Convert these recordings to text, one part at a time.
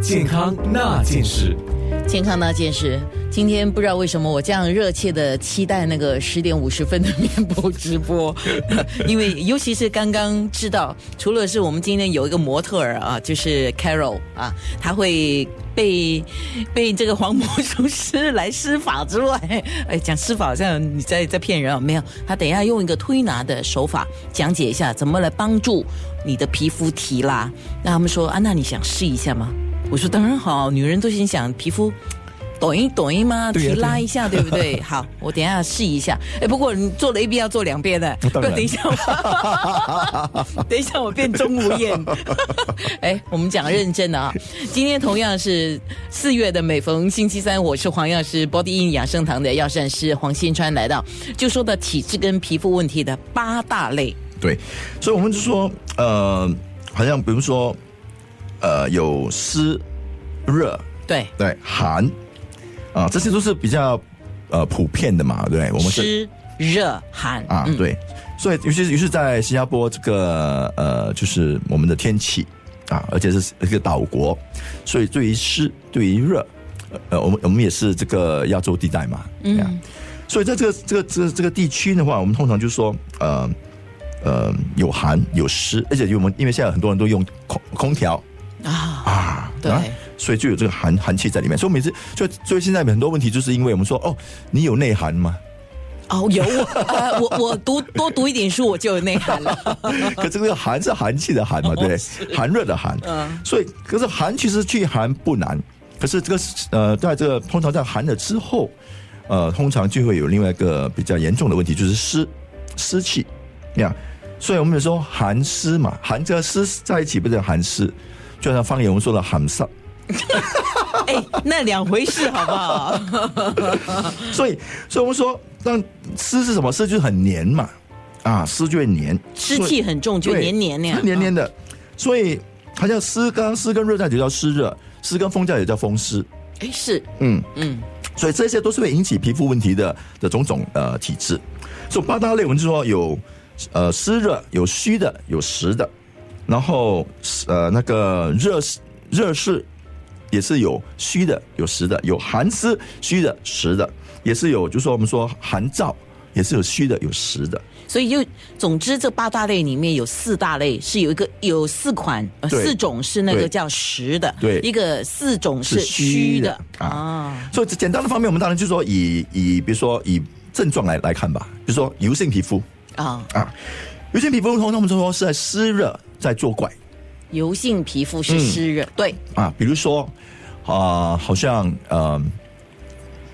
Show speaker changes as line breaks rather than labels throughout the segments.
健康那件事。
健康那件事，今天不知道为什么我这样热切的期待那个十点五十分的面部直播，因为尤其是刚刚知道，除了是我们今天有一个模特儿啊，就是 Carol 啊，他会被被这个黄魔术师来施法之外，哎，讲施法好像你在在骗人啊，没有，他等一下用一个推拿的手法讲解一下怎么来帮助你的皮肤提拉。那他们说啊，那你想试一下吗？我说当然好，女人都心想皮肤抖音抖音吗？提拉一下，对不对？好，我等一下试一下。哎，不过你做了一遍要做两遍的，不然 等一下，等一下我变钟无艳。哎，我们讲认真的啊。今天同样是四月的每逢星期三，我是黄药师 Body In 养生堂的药膳师黄新川来到，就说到体质跟皮肤问题的八大类。
对，所以我们就说，呃，好像比如说。呃，有湿、热，
对。
对，寒，啊，这些都是比较呃普遍的嘛，对，
我们湿、热、寒
啊，对，所以尤其是尤其是在新加坡这个呃，就是我们的天气啊，而且是一个岛国，所以对于湿、对于热，呃，我们我们也是这个亚洲地带嘛，嗯，所以在这个这个这个这个地区的话，我们通常就说呃呃有寒有湿，而且我们因为现在很多人都用空空调。啊
啊，对，
所以就有这个寒寒气在里面。所以每次就所以现在很多问题，就是因为我们说哦，你有内涵吗？
哦，有我我我读多读一点书，我就有内涵了。
可这个寒是寒气的寒嘛，对，寒热的寒。嗯，所以可是寒其实去寒不难，可是这个呃，在这个通常在寒了之后，呃，通常就会有另外一个比较严重的问题，就是湿湿气。这样，所以我们有说寒湿嘛，寒这个湿在一起，不是寒湿。就像方言我们说的“寒湿”，
哎，那两回事好不好？
所以，所以我们说，那湿是什么？湿就是很黏嘛，啊，湿就会黏，
湿气很重，就黏黏那样，
黏黏的。所以它叫湿，刚湿跟热在就叫湿热，湿跟风在也叫风湿。
哎，是，
嗯嗯，所以这些都是会引起皮肤问题的的种种呃体质。所以八大类，我们就说有呃湿热，有虚的，有实的。然后呃，那个热热湿也是有虚的，有实的；有寒湿虚的、实的，也是有。就说我们说寒燥也是有虚的、有实的。
所以就总之，这八大类里面有四大类是有一个有四款四种是那个叫实的，
对，
一个四种是虚的啊。
所以简单的方面，我们当然就说以以比如说以症状来来看吧，比如说油性皮肤啊啊，油性皮肤通常我们说是在湿热。在作怪，
油性皮肤是湿热，对。
啊，比如说啊，好像呃，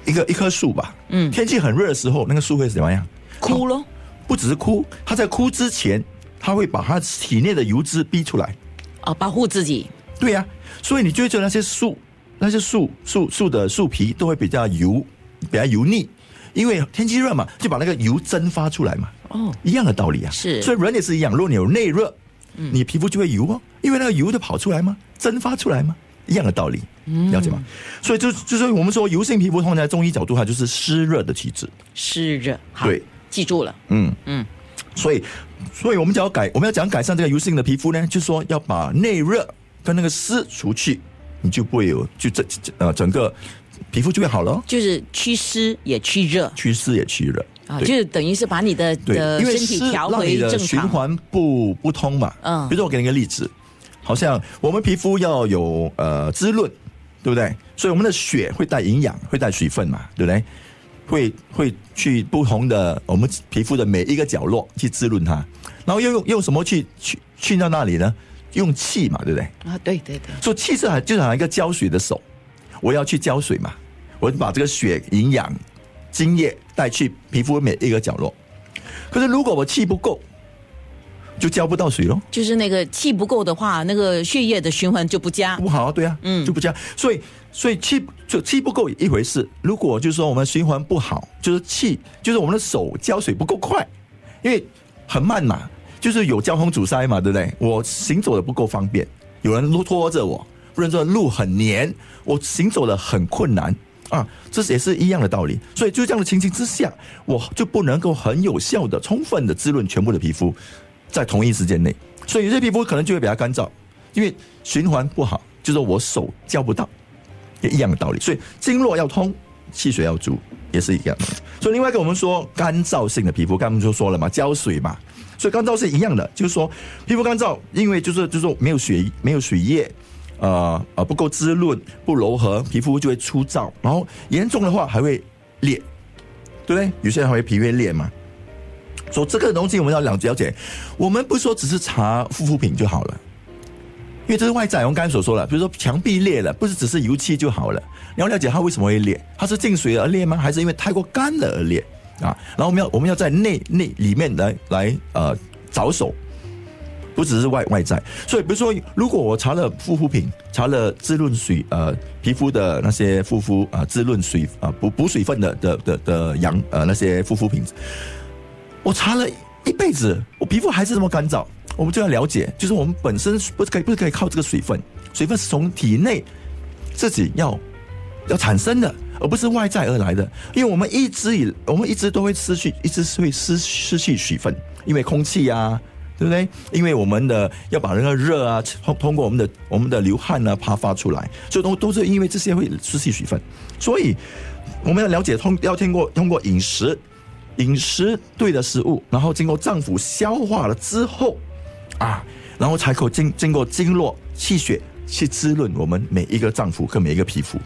一个一棵树吧，嗯，天气很热的时候，那个树会怎么样？
枯咯，
不只是枯，它在枯之前，它会把它体内的油脂逼出来，
啊，保护自己。
对呀，所以你就觉得那些树，那些树树树的树皮都会比较油，比较油腻，因为天气热嘛，就把那个油蒸发出来嘛。哦，一样的道理啊，
是，
所以人也是一样，如果你有内热。你皮肤就会油哦，因为那个油就跑出来嘛？蒸发出来嘛？一样的道理，了解吗？所以就就是我们说油性皮肤，通常在中医角度它就是湿热的体质。
湿热，
对，
记住了。
嗯嗯，所以所以我们讲改，我们要讲改善这个油性的皮肤呢，就是说要把内热跟那个湿除去，你就不会有就整呃整个皮肤就会好了。
就是祛湿也祛热，
祛湿也祛热。
啊，就是等于是把你的的身体调回正常，
循环不不通嘛。嗯，比如说我给你一个例子，好像我们皮肤要有呃滋润，对不对？所以我们的血会带营养，会带水分嘛，对不对？会会去不同的我们皮肤的每一个角落去滋润它，然后又用用什么去去去到那里呢？用气嘛，对不对？
啊，对对对。
所以气是就好像一个浇水的手，我要去浇水嘛，我把这个血营养。精液带去皮肤每一个角落，可是如果我气不够，就浇不到水喽。
就是那个气不够的话，那个血液的循环就不佳。
不好，对啊，嗯，就不佳。所以，所以气就气不够一回事。如果就是说我们循环不好，就是气，就是我们的手浇水不够快，因为很慢嘛，就是有交通阻塞嘛，对不对？我行走的不够方便，有人拖着我，不然说路很黏，我行走的很困难。啊，这是也是一样的道理。所以就这样的情形之下，我就不能够很有效的、充分的滋润全部的皮肤，在同一时间内，所以有些皮肤可能就会比较干燥，因为循环不好，就是我手交不到，也一样的道理。所以经络要通，气血要足，也是一样。所以另外一个我们说干燥性的皮肤，刚刚就说了嘛，胶水嘛，所以干燥是一样的，就是说皮肤干燥，因为就是就是说没有水没有水液。呃呃，不够滋润，不柔和，皮肤就会粗糙，然后严重的话还会裂，对不对？有些人还会皮会裂嘛。所以这个东西我们要了了解，我们不说只是擦护肤品就好了，因为这是外在。我们刚才所说了，比如说墙壁裂了，不是只是油漆就好了，你要了解它为什么会裂，它是进水而裂吗？还是因为太过干了而裂啊？然后我们要我们要在内内里面来来呃着手。不只是外外在，所以比如说，如果我擦了护肤品，擦了滋润水，呃，皮肤的那些护肤啊，滋润水啊，补补水分的的的的养呃那些护肤品，我擦了一辈子，我皮肤还是这么干燥，我们就要了解，就是我们本身不是可以不是可以靠这个水分，水分是从体内自己要要产生的，而不是外在而来的，因为我们一直以我们一直都会失去，一直会失失去水分，因为空气呀。对不对？因为我们的要把那个热啊通通过我们的我们的流汗呢啪发出来，所以都都是因为这些会失去水分，所以我们要了解通要通过通过饮食饮食对的食物，然后经过脏腑消化了之后啊，然后才可经经过经络气血去滋润我们每一个脏腑跟每一个皮肤。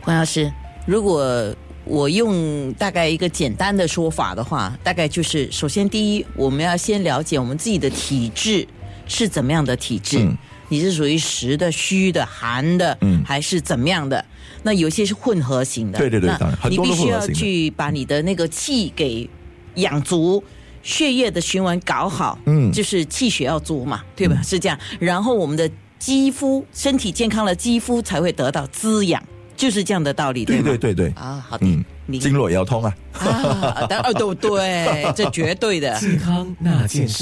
黄老师，如果。我用大概一个简单的说法的话，大概就是：首先，第一，我们要先了解我们自己的体质是怎么样的体质。你是属于实的、虚的、寒的，还是怎么样的？那有些是混合型的。
对对对，
你必须要去把你的那个气给养足，血液的循环搞好。嗯，就是气血要足嘛，对吧？是这样。然后我们的肌肤身体健康了，肌肤才会得到滋养。就是这样的道理，
对
对
对对
啊，好的，嗯，
经络也要通啊，
啊，当然，对对，这绝对的
健康那件事。